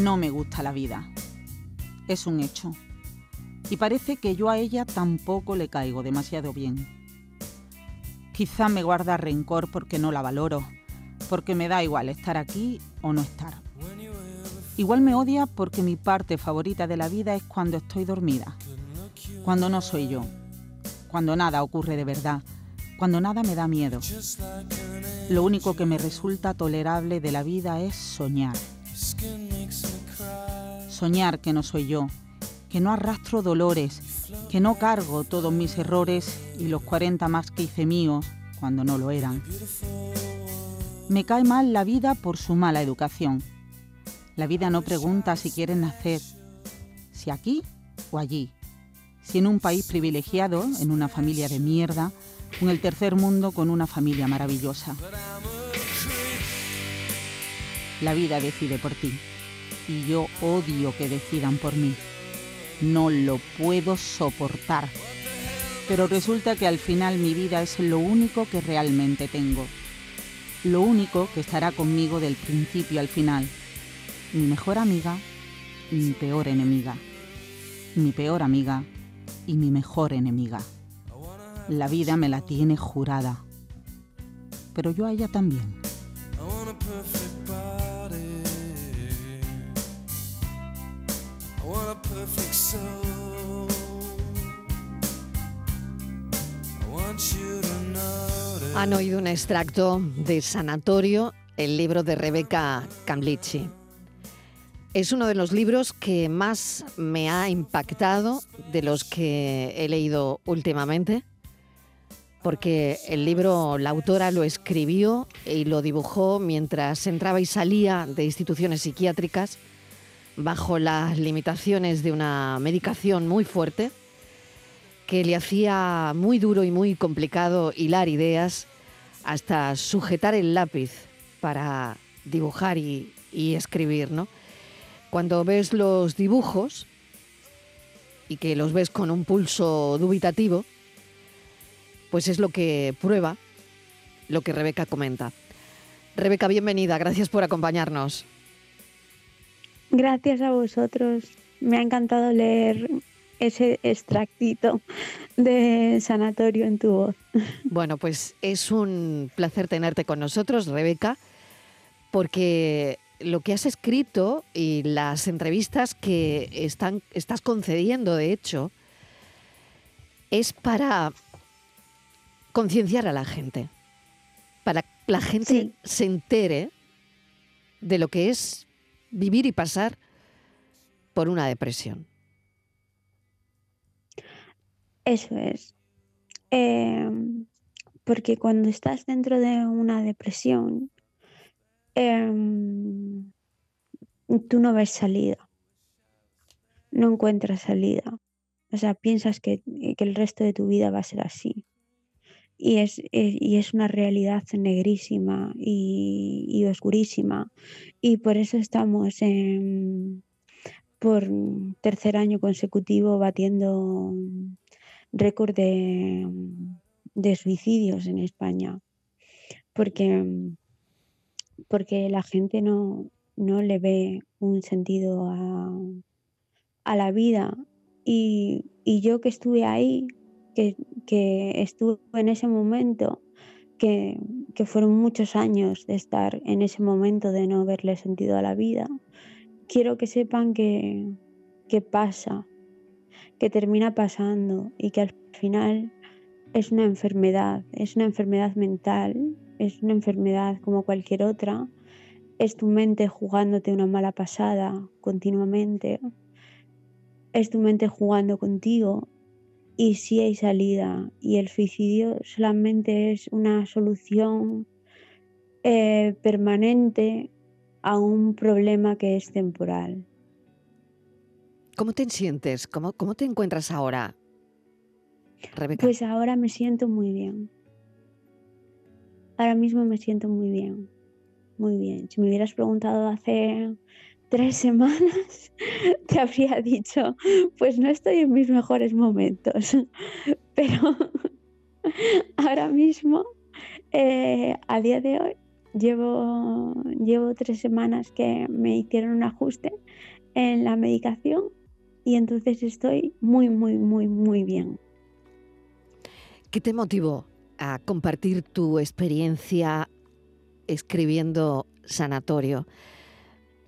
no me gusta la vida. Es un hecho. Y parece que yo a ella tampoco le caigo demasiado bien. Quizá me guarda rencor porque no la valoro, porque me da igual estar aquí o no estar. Igual me odia porque mi parte favorita de la vida es cuando estoy dormida, cuando no soy yo, cuando nada ocurre de verdad, cuando nada me da miedo. Lo único que me resulta tolerable de la vida es soñar. Soñar que no soy yo, que no arrastro dolores, que no cargo todos mis errores y los 40 más que hice míos cuando no lo eran. Me cae mal la vida por su mala educación. La vida no pregunta si quieres nacer, si aquí o allí, si en un país privilegiado, en una familia de mierda, en el tercer mundo con una familia maravillosa. La vida decide por ti y yo odio que decidan por mí. No lo puedo soportar. Pero resulta que al final mi vida es lo único que realmente tengo. Lo único que estará conmigo del principio al final. Mi mejor amiga mi peor enemiga. Mi peor amiga y mi mejor enemiga. La vida me la tiene jurada. Pero yo a ella también. Han oído un extracto de Sanatorio, el libro de Rebeca Camlici. Es uno de los libros que más me ha impactado de los que he leído últimamente, porque el libro la autora lo escribió y lo dibujó mientras entraba y salía de instituciones psiquiátricas bajo las limitaciones de una medicación muy fuerte que le hacía muy duro y muy complicado hilar ideas hasta sujetar el lápiz para dibujar y, escribir, ¿no? Cuando ves los dibujos y que los ves con un pulso dubitativo, pues es lo que prueba lo que Rebeca comenta. Rebeca, bienvenida, gracias por acompañarnos. Gracias a vosotros. Me ha encantado leer ese extractito de sanatorio en tu voz. Bueno, pues es un placer tenerte con nosotros, Rebeca, porque lo que has escrito y las entrevistas que están, estás concediendo, de hecho, es para concienciar a la gente, para que la gente se entere de lo que es vivir y pasar por una depresión. Eso es. Em, porque cuando estás dentro de una depresión, em, tú no ves salida, no encuentras salida. O sea, piensas que, que, el resto de tu vida va a ser así y es, y es una realidad negrísima y, oscurísima. Y por eso estamos por tercer año consecutivo batiendo récord de, de suicidios en España. Porque, porque la gente no, no le ve un sentido a, a la vida. Y, y yo que estuve ahí, que, que estuve en ese momento, que, que, fueron muchos años de estar en ese momento de no verle sentido a la vida, quiero que sepan que, que pasa, que termina pasando y que al final es una enfermedad, es una enfermedad mental, es una enfermedad como cualquier otra, es tu mente jugándote una mala pasada continuamente, es tu mente jugando contigo y si hay salida y el suicidio solamente es una solución eh, permanente a un problema que es temporal. ¿Cómo te sientes? ¿Cómo, cómo te encuentras ahora, Rebeca? Pues ahora me siento muy bien. Ahora mismo me siento muy bien. Muy bien. Si me hubieras preguntado hace tres semanas te habría dicho, pues no estoy en mis mejores momentos, pero ahora mismo, eh, a día de hoy, llevo, llevo tres semanas que me hicieron un ajuste en la medicación y entonces estoy muy, muy, muy, muy bien. ¿Qué te motivó a compartir tu experiencia escribiendo sanatorio?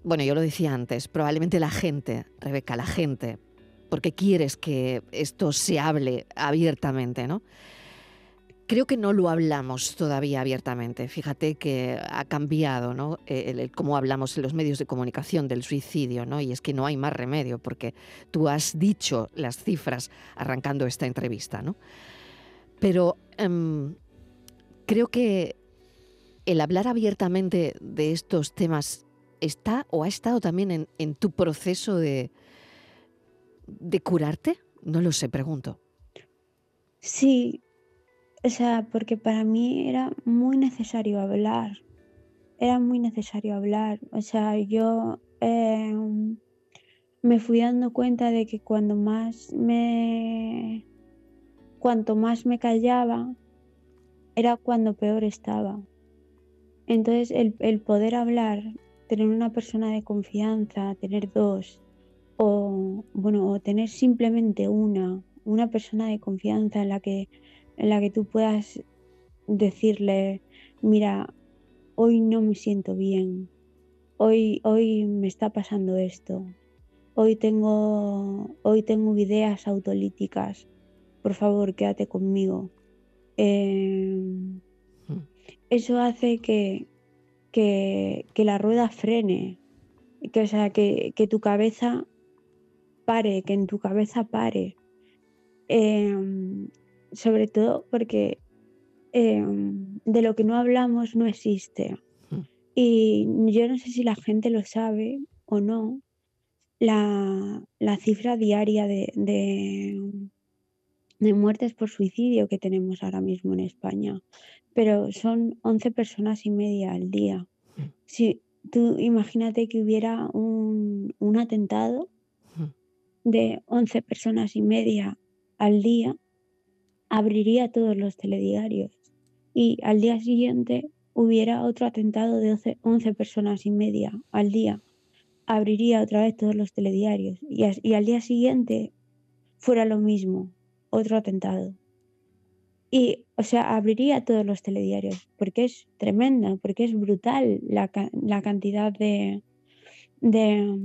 Bueno, yo lo decía antes, probablemente la gente, Rebeca, la gente, porque quieres que esto se hable abiertamente, ¿no? Creo que no lo hablamos todavía abiertamente. Fíjate que ha cambiado ¿no? el, cómo hablamos en los medios de comunicación del suicidio, ¿no? y es que no hay más remedio, porque tú has dicho las cifras arrancando esta entrevista. ¿no? Pero em, creo que el hablar abiertamente de estos temas está o ha estado también en, tu proceso de, de curarte. No lo sé, pregunto. Sí, o sea, porque para mí era muy necesario hablar. Era muy necesario hablar. O sea, yo em, me fui dando cuenta de que cuando más me. Cuanto más me callaba, era cuando peor estaba. Entonces, el, el poder hablar, tener una persona de confianza, tener dos, o bueno, o tener simplemente una, una persona de confianza en la que en la que tú puedas decirle, mira, hoy no me siento bien, hoy, hoy me está pasando esto, hoy tengo, hoy tengo ideas autolíticas, por favor, quédate conmigo. Em, hmm. eso hace que, que, la rueda frene, que, o sea, que, que, tu cabeza pare, que en tu cabeza pare. Em, sobre todo porque em, de lo que no hablamos no existe. Hmm. Y yo no sé si la gente lo sabe o no, la, cifra diaria de, de, muertes por suicidio que tenemos ahora mismo en España, pero son 11 personas y media al día. Hmm. Si tú imagínate que hubiera un, un atentado hmm. de 11 personas y media al día, abriría todos los telediarios y al día siguiente hubiera otro atentado de 11 personas y media al día, abriría otra vez todos los telediarios y, y al día siguiente fuera lo mismo, otro atentado. Y, o sea, abriría todos los telediarios, porque es tremenda, porque es brutal la, la cantidad de, de,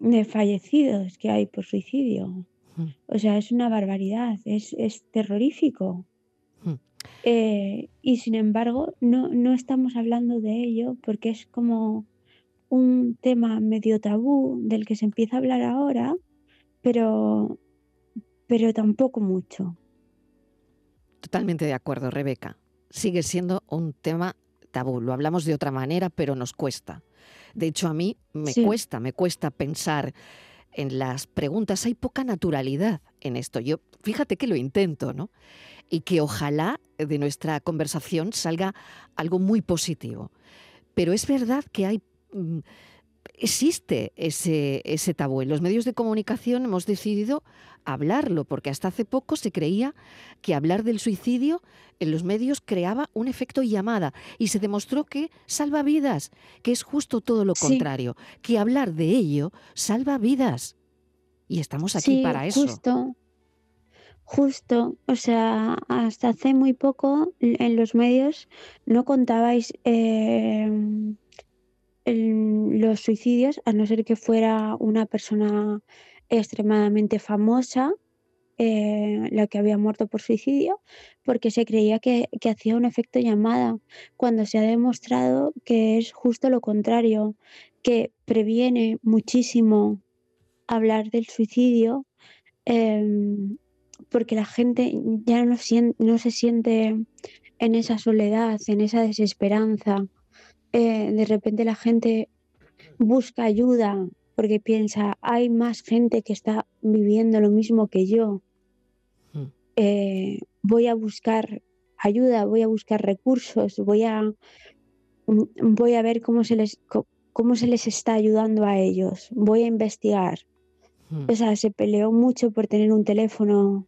de, fallecidos que hay por suicidio. O sea, es una barbaridad, es, terrorífico. Eh, y sin embargo, no, no estamos hablando de ello porque es como un tema medio tabú del que se empieza a hablar ahora, pero, pero tampoco mucho. Totalmente de acuerdo, Rebeca. Sigue siendo un tema tabú. Lo hablamos de otra manera, pero nos cuesta. De hecho, a mí me cuesta, me cuesta pensar en las preguntas hay poca naturalidad en esto. Yo, fíjate que lo intento, ¿no? Y que ojalá de nuestra conversación salga algo muy positivo. Pero es verdad que hay mm, existe ese, ese tabú. En los medios de comunicación hemos decidido hablarlo, porque hasta hace poco se creía que hablar del suicidio en los medios creaba un efecto llamada y se demostró que salva vidas, que es justo todo lo contrario, que hablar de ello salva vidas. Y estamos aquí para eso. Justo. Justo, o sea, hasta hace muy poco en los medios no contabais eh, los suicidios, a no ser que fuera una persona extremadamente famosa, eh, la que había muerto por suicidio, porque se creía que, hacía un efecto llamada, cuando se ha demostrado que es justo lo contrario, que previene muchísimo hablar del suicidio, em, porque la gente ya no, no se siente en esa soledad, en esa desesperanza. Eh, de repente la gente busca ayuda porque piensa, hay más gente que está viviendo lo mismo que yo. Hmm. Eh, voy a buscar ayuda, voy a buscar recursos, voy a, mm, voy a ver cómo se les, cómo se les está ayudando a ellos, voy a investigar. Hmm. O sea, se peleó mucho por tener un teléfono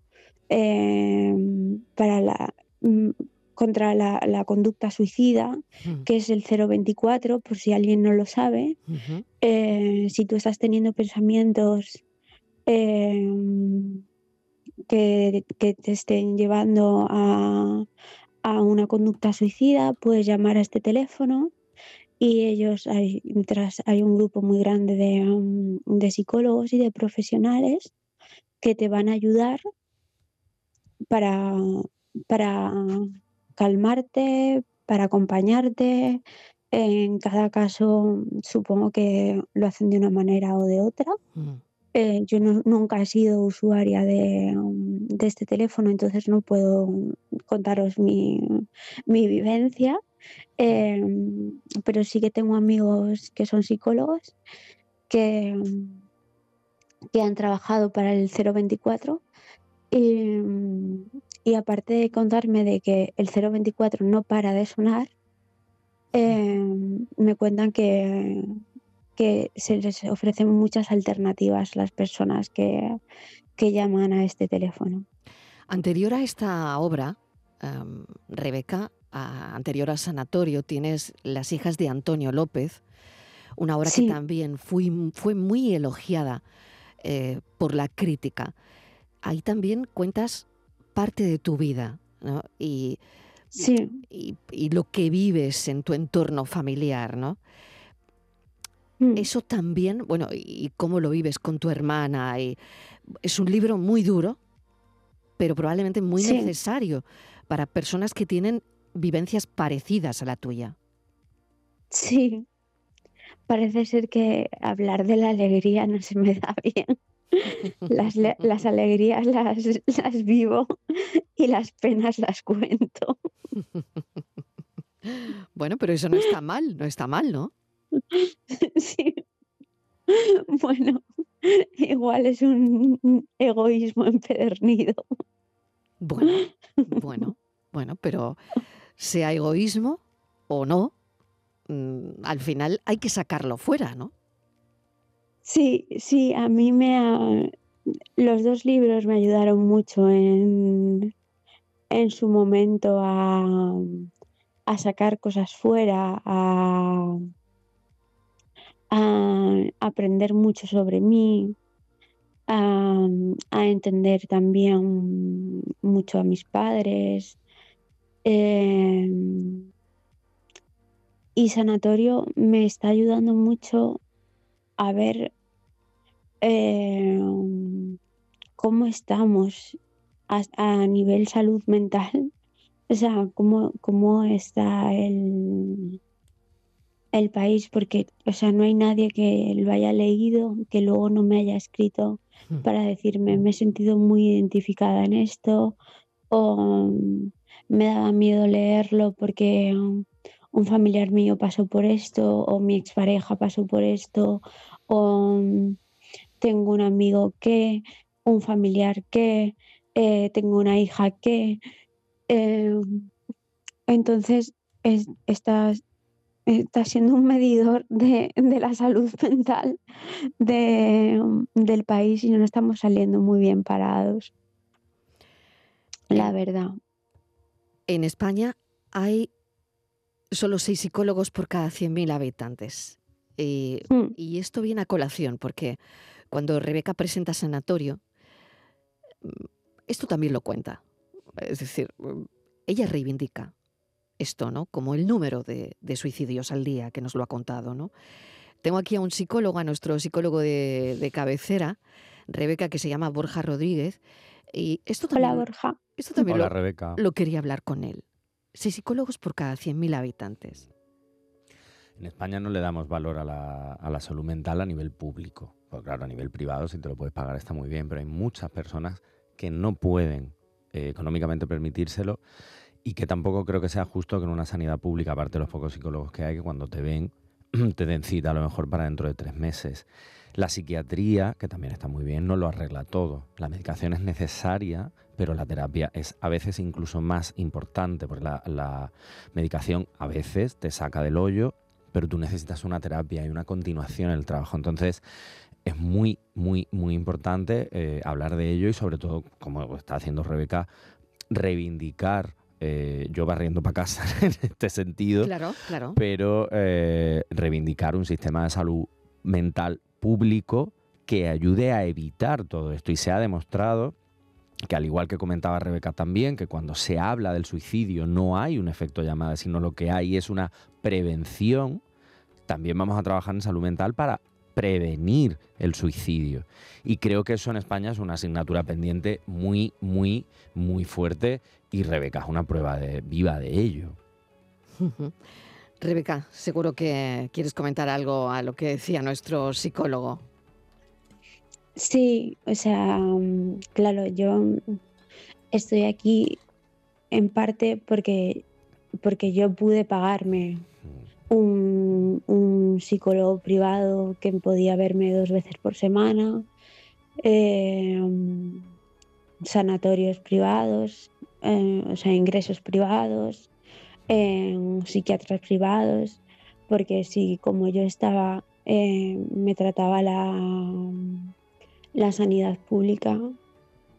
eh, para la, mm, contra la, conducta suicida, que es el 024, por si alguien no lo sabe. Eh, si tú estás teniendo pensamientos em, que, te estén llevando a, una conducta suicida, puedes llamar a este teléfono y ellos, hay, hay un grupo muy grande de, em, de psicólogos y de profesionales que te van a ayudar para, para calmarte, para acompañarte. En cada caso, supongo que lo hacen de una manera o de otra. Mm. Eh, yo nunca he sido usuaria de, este teléfono, entonces no puedo contaros mi, vivencia, em, pero sí que tengo amigos que son psicólogos que, que han trabajado para el 024 y, aparte de contarme de que el 024 no para de sonar, em, me cuentan que, que se les ofrecen muchas alternativas a las personas que, llaman a este teléfono. Anterior a esta obra, em, Rebeca, anterior a Sanatorio, tienes Las hijas de Antonio López, una obra que también fue, fue muy elogiada eh, por la crítica. Ahí también cuentas parte de tu vida, ¿no? Y, sí. y, lo que vives en tu entorno familiar, ¿no? Mm. Eso también, bueno, y cómo lo vives con tu hermana. Y es un libro muy duro, pero probablemente muy necesario para personas que tienen vivencias parecidas a la tuya. Sí, parece ser que hablar de la alegría no se me da bien las, las alegrías las, las vivo y las penas las cuento. Bueno, pero eso no está mal, no está mal, ¿no? Sí. Bueno, igual es un egoísmo empedernido. Bueno, bueno, bueno, pero sea egoísmo o no, mm, al final hay que sacarlo fuera, ¿no? Sí, sí, a mí me ha... Los dos libros me ayudaron mucho en, en su momento a, a sacar cosas fuera, a, aprender mucho sobre mí, a, entender también mucho a mis padres. Em, y Sanatorio me está ayudando mucho a ver eh, cómo estamos a, nivel salud mental, o sea, cómo, cómo está el, el país, porque, o sea, no hay nadie que lo haya leído, que luego no me haya escrito hmm. para decirme, me he sentido muy identificada en esto, o me daba miedo leerlo porque un familiar mío pasó por esto, o mi expareja pasó por esto, o mm, tengo un amigo que, un familiar que, eh, tengo una hija que. Eh, entonces, está, siendo un medidor de, la salud mental del país y no estamos saliendo muy bien parados. La verdad. En España hay solo seis psicólogos por cada 100.000 habitantes. Mm. Y esto viene a colación porque cuando Rebeca presenta Sanatorio, mm, esto también lo cuenta. Es decir, mm, ella reivindica esto, ¿no? Como el número de, suicidios al día que nos lo ha contado, ¿no? Tengo aquí a un psicólogo, a nuestro psicólogo de, cabecera, Rebeca, que se llama Borja Rodríguez. Y esto también, Hola, Borja. Esto también lo, Rebeca. lo quería hablar con él seis psicólogos por cada 100.000 habitantes. En España no le damos valor a la, salud mental a nivel público. Porque claro, a nivel privado, si te lo puedes pagar, está muy bien, pero hay muchas personas que no pueden eh, económicamente permitírselo y que tampoco creo que sea justo que en una sanidad pública, aparte de los pocos psicólogos que hay, que cuando te ven, te den cita a lo mejor para dentro de tres meses. La psiquiatría, que también está muy bien, no lo arregla todo. La medicación es necesaria, pero la terapia es a veces incluso más importante, porque la, medicación a veces te saca del hoyo, pero tú necesitas una terapia y una continuación en el trabajo. Entonces, es muy, muy, muy importante eh, hablar de ello y sobre todo, como está haciendo Rebeca, reivindicar eh, yo barriendo para casa en este sentido, Claro, claro. pero eh, reivindicar un sistema de salud mental público que ayude a evitar todo esto. Y se ha demostrado que al igual que comentaba Rebeca también, que cuando se habla del suicidio no hay un efecto llamada, sino lo que hay es una prevención, también vamos a trabajar en salud mental para prevenir el suicidio. Y creo que eso en España es una asignatura pendiente muy, muy, muy fuerte y Rebeca es una prueba de, viva de ello. Rebeca, seguro que quieres comentar algo a lo que decía nuestro psicólogo. Sí, o sea, mm, claro, yo estoy aquí en parte porque, porque yo pude pagarme un, un psicólogo privado que podía verme dos veces por semana, eh, mm, sanatorios privados, eh, o sea, ingresos privados, en psiquiatras privados, porque si como yo estaba, eh, me trataba la, la sanidad pública,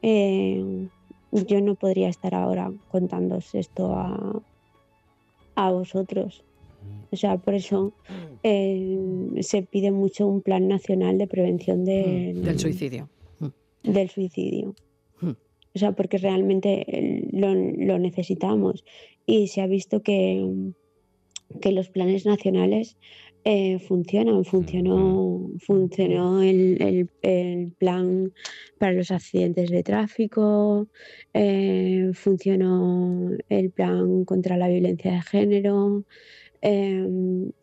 eh, yo no podría estar ahora contándoos esto a, a vosotros. O sea, por eso eh, se pide mucho un plan nacional de prevención del, Del suicidio. del suicidio. O sea, porque realmente eh, lo, lo necesitamos. Y se ha visto que, que los planes nacionales eh, funcionan. Funcionó, funcionó el, el- el plan para los accidentes de tráfico, eh, funcionó el plan contra la violencia de género. eh,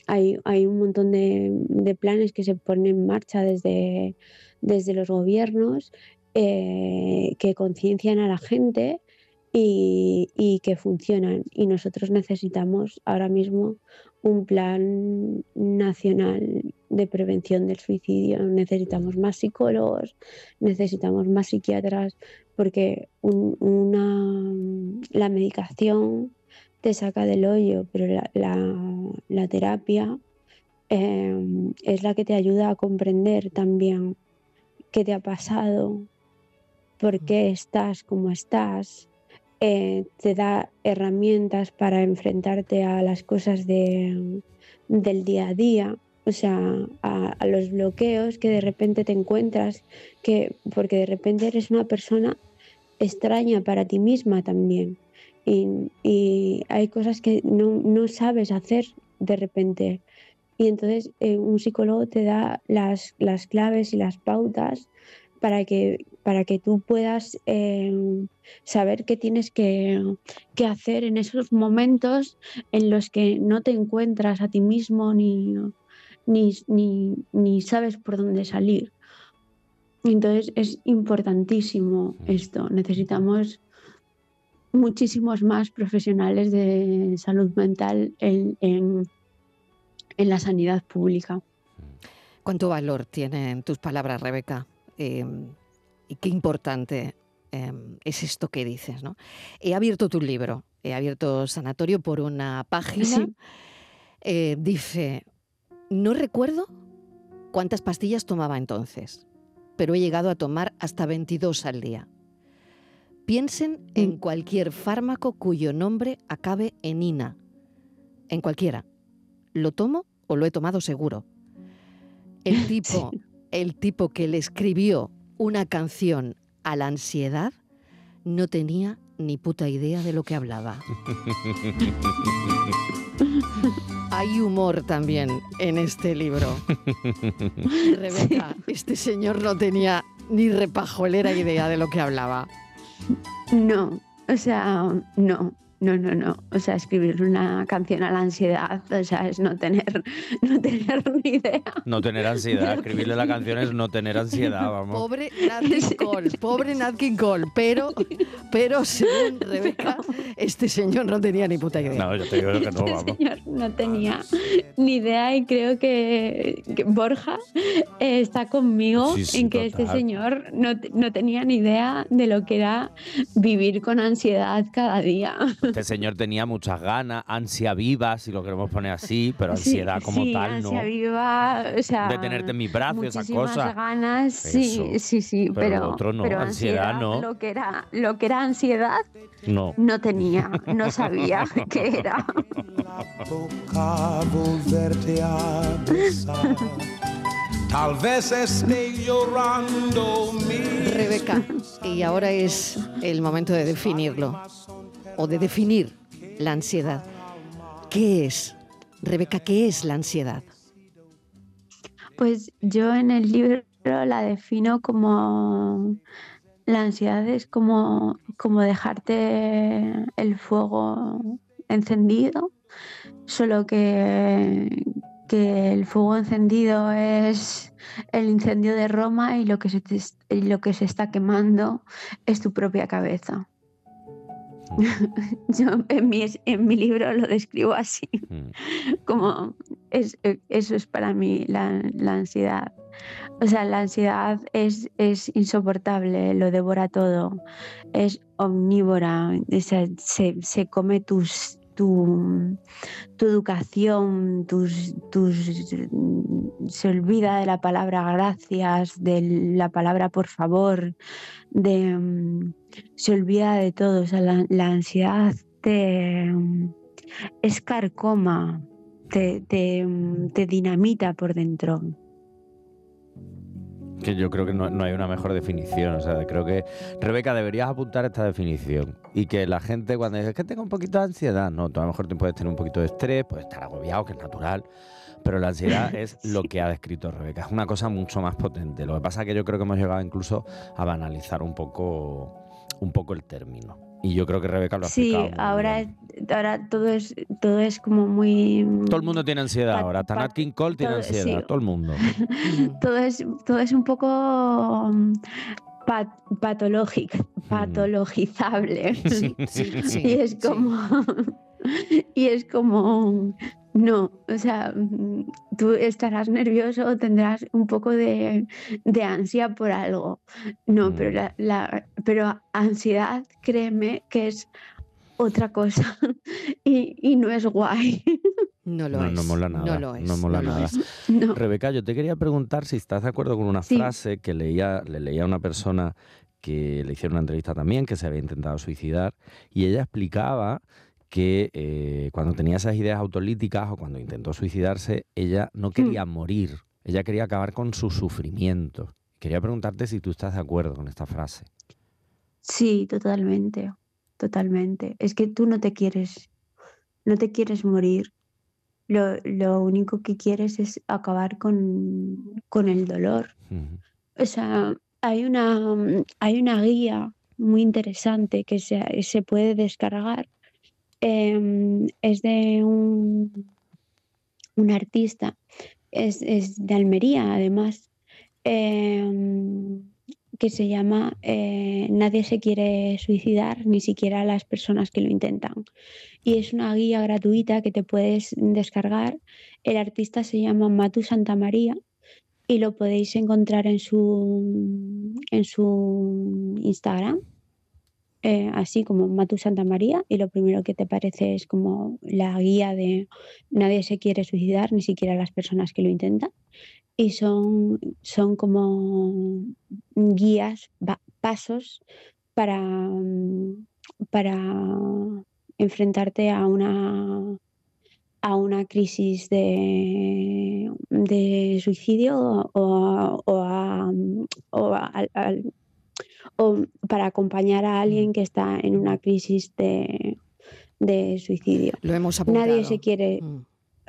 hay, hay un montón de, de planes que se ponen en marcha desde, desde los gobiernos eh, que conciencian a la gente y, y que funcionan. Y nosotros necesitamos ahora mismo un plan nacional de prevención del suicidio. Necesitamos más psicólogos, necesitamos más psiquiatras, porque un- una, la medicación te saca del hoyo, pero la, la- la terapia eh, es la que te ayuda a comprender también qué te ha pasado, por qué estás como estás, eh, te da herramientas para enfrentarte a las cosas de- del día a día, o sea, a, los bloqueos que de repente te encuentras, que, porque de repente eres una persona extraña para ti misma también. Y, y hay cosas que no, no sabes hacer de repente. Y entonces eh, un psicólogo te da las, las claves y las pautas para que, para que tú puedas eh, saber qué tienes que, que hacer en esos momentos en los que no te encuentras a ti mismo ni, ni, ni, ni sabes por dónde salir. Entonces es importantísimo esto. Necesitamos muchísimos más profesionales de salud mental en, en- en la sanidad pública. ¿Cuánto valor tienen tus palabras, Rebeca? Eh, y qué importante eh, es esto que dices, ¿no? He abierto tu libro, he abierto Sanatorio por una página. Sí. Eh, dice, no recuerdo cuántas pastillas tomaba entonces, pero he llegado a tomar hasta 22 al día. Piensen en Mm. cualquier fármaco cuyo nombre acabe en ina. En cualquiera. ¿Lo tomo o lo he tomado seguro? El tipo, el tipo que le escribió una canción a la ansiedad no tenía ni puta idea de lo que hablaba. Hay humor también en este libro. Rebeca, este señor no tenía ni repajolera idea de lo que hablaba. No, o sea, no, no, no, no. O sea, escribir una canción a la ansiedad, o sea, es no tener, no tener ni idea. No tener ansiedad, escribirle la canción es no tener ansiedad, vamos. Pobre Nat King Cole, pobre Nat King Cole, pero, pero según Rebeca, este señor no tenía ni puta idea. No, yo te digo que no, Este vamos. señor no tenía ni idea y creo que, que Borja eh, está conmigo Sí, sí, en que este señor no, no tenía ni idea de lo que era vivir con ansiedad cada día. Este señor tenía muchas ganas, ansia viva, si lo queremos poner así, pero ansiedad como sí, tal, ansia ¿no? viva, o sea, De tenerte en mis brazos, esas cosas. ganas, sí, Eso. sí, sí, Pero pero, lo otro no, pero ansiedad no. Lo que era, lo que era ansiedad No. no tenía, no sabía qué era. Tal vez esté llorando mi Rebeca, y ahora es el momento de definirlo, de definir la ansiedad. ¿Qué es? Rebeca, ¿qué es la ansiedad? Pues yo en el libro la defino como la ansiedad es como, como dejarte el fuego encendido, solo que, que el fuego encendido es el incendio de Roma y lo que se, lo que se está quemando es tu propia cabeza. Yo en mi, en mi libro lo describo así Mm. como es, eh, eso es para mí la, la ansiedad. O sea, la ansiedad es, es insoportable, lo devora todo, es omnívora, o sea, se, se come tus, tu, tu educación, tus, tus, se olvida de la palabra gracias, de la palabra por favor, de, se olvida de todo. O sea, la, ansiedad te, es carcoma, te, te dinamita por dentro. Que yo creo que no, no hay una mejor definición. O sea, creo que, Rebeca, deberías apuntar esta definición. Y que la gente, cuando dice que tengo un poquito de ansiedad, no, tú a lo mejor te puedes tener un poquito de estrés, puedes estar agobiado, que es natural. Pero la ansiedad es lo que ha descrito Rebeca. Es una cosa mucho más potente. Lo que pasa es que yo creo que hemos llegado incluso a banalizar un poco, un poco el término. Y yo creo que Rebeca lo ha Sí, ahora, ahora todo es todo es como muy Todo el mundo tiene ansiedad ahora. Hasta pa- Nat King Cole tiene todo- ansiedad. sí. Todo el mundo. todo es todo es un poco mm, pa- patológic- patologizable. Sí, sí, sí, y es sí. como y es como no o sea mm, tú estarás nervioso tendrás un poco de, de ansia por algo no pero Mm. la, la- pero ansiedad créeme que es otra cosa y, y no es guay No lo No, es. no mola nada, No lo es. no mola nada. es. no Rebeca, yo te quería preguntar si estás de acuerdo con una Sí. frase que leía, le leía a una persona que le hicieron una entrevista también, que se había intentado suicidar, y ella explicaba que eh, cuando tenía esas ideas autolíticas o cuando intentó suicidarse, ella no Hmm. quería morir, ella quería acabar con su sufrimiento. Quería preguntarte si tú estás de acuerdo con esta frase. Sí, totalmente, totalmente. Es que tú no te quieres, no te quieres morir. Lo, lo único que quieres es acabar con, con el dolor. O sea, hay una, mm, hay una guía muy interesante que se, se puede descargar. Em, es de un, un artista, es, es de Almería además, em, que se llama eh, Nadie se quiere suicidar, ni siquiera las personas que lo intentan. Y es una guía gratuita que te puedes descargar. El artista se llama Matu Santamaría y lo podéis encontrar en su, en su Instagram, eh, así como Matu Santa María, y lo primero que te parece es como la guía de nadie se quiere suicidar, ni siquiera las personas que lo intentan. Y son, son como guías, pasos para, mm, para enfrentarte a una a una crisis de, de suicidio o, a- o a- o a- al- o para acompañar a alguien que está en una crisis de, de suicidio. Lo hemos apuntado. Nadie se quiere, Mm,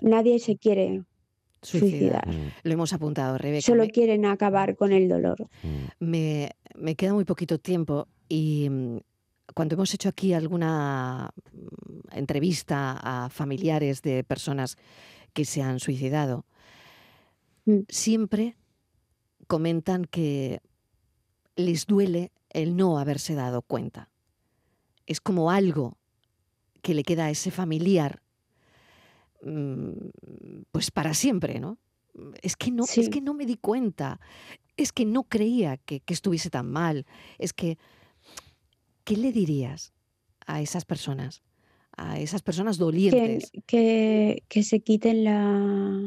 nadie se quiere Suicidar. suicidar. Mm, Lo hemos apuntado, Rebeca. Solo Me- quieren acabar con el dolor. mm. Me, me queda muy poquito tiempo y mm, cuando hemos hecho aquí alguna entrevista a familiares de personas que se han suicidado, Mm. siempre comentan que les duele el no haberse dado cuenta. Es como algo que le queda a ese familiar pues para siempre, ¿no? Es que no, es que no me di cuenta, es que no creía que, que estuviese tan mal, es que, ¿qué le dirías a esas personas? a esas personas dolientes. Que, que, se quiten la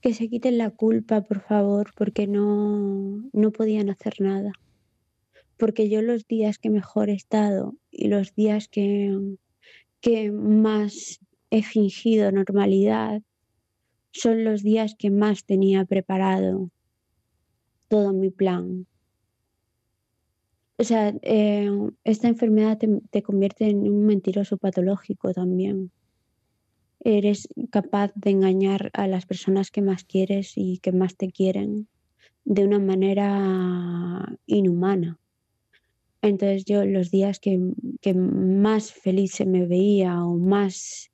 que se quiten la culpa, por favor, porque no, no podían hacer nada. Porque yo los días que mejor he estado y los días que, que más he fingido normalidad son los días que más tenía preparado todo mi plan. O sea, eh, esta enfermedad te, convierte en un mentiroso patológico también. Eres capaz de engañar a las personas que más quieres y que más te quieren de una manera inhumana. Entonces yo los días que, más feliz se me veía o más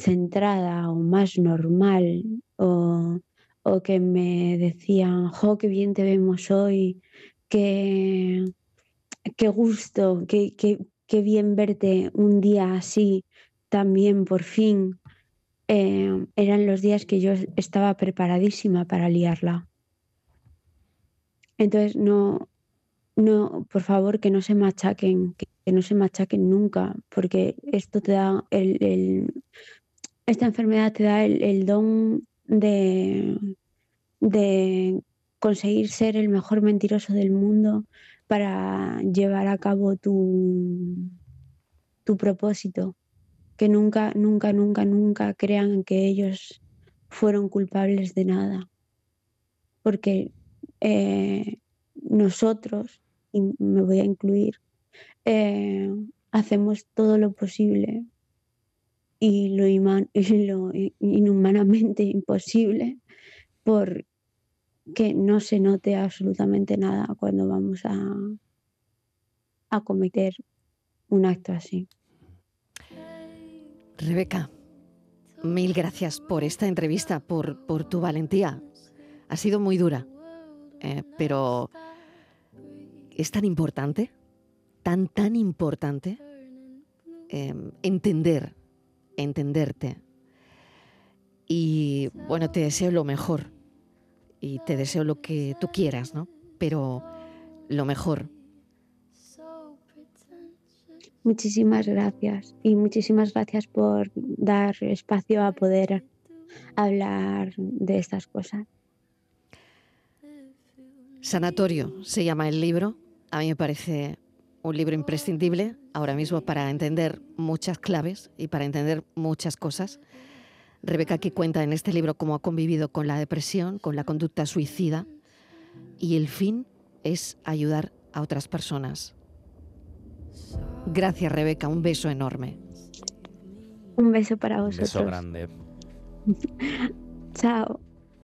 centrada o más normal o, o que me decían, jo, qué bien te vemos hoy, que, qué gusto, qué, qué, bien verte un día así también por fin. Eh, eran los días que yo estaba preparadísima para liarla. Entonces, no, no, por favor, que no se machaquen, que, no se machaquen nunca, porque esto te da el, esta enfermedad te da el, don de, conseguir ser el mejor mentiroso del mundo para llevar a cabo tu, tu propósito. Que nunca, nunca, nunca, nunca crean que ellos fueron culpables de nada. Porque eh, nosotros, y me voy a incluir, eh, hacemos todo lo posible y lo, inhumanamente imposible por que no se note absolutamente nada cuando vamos a, a cometer un acto así. Rebeca, mil gracias por esta entrevista, por, por tu valentía. Ha sido muy dura, eh, pero es tan importante, tan, tan importante em, entender, entenderte. Y bueno, te deseo lo mejor y te deseo lo que tú quieras, ¿no? Pero lo mejor. Muchísimas gracias y muchísimas gracias por dar espacio a poder hablar de estas cosas. Sanatorio se llama el libro. A mí me parece un libro imprescindible ahora mismo para entender muchas claves y para entender muchas cosas. Rebeca que cuenta en este libro cómo ha convivido con la depresión, con la conducta suicida y el fin es ayudar a otras personas. Gracias Rebeca, un beso enorme. Un beso para vosotros. Un beso grande. Chao.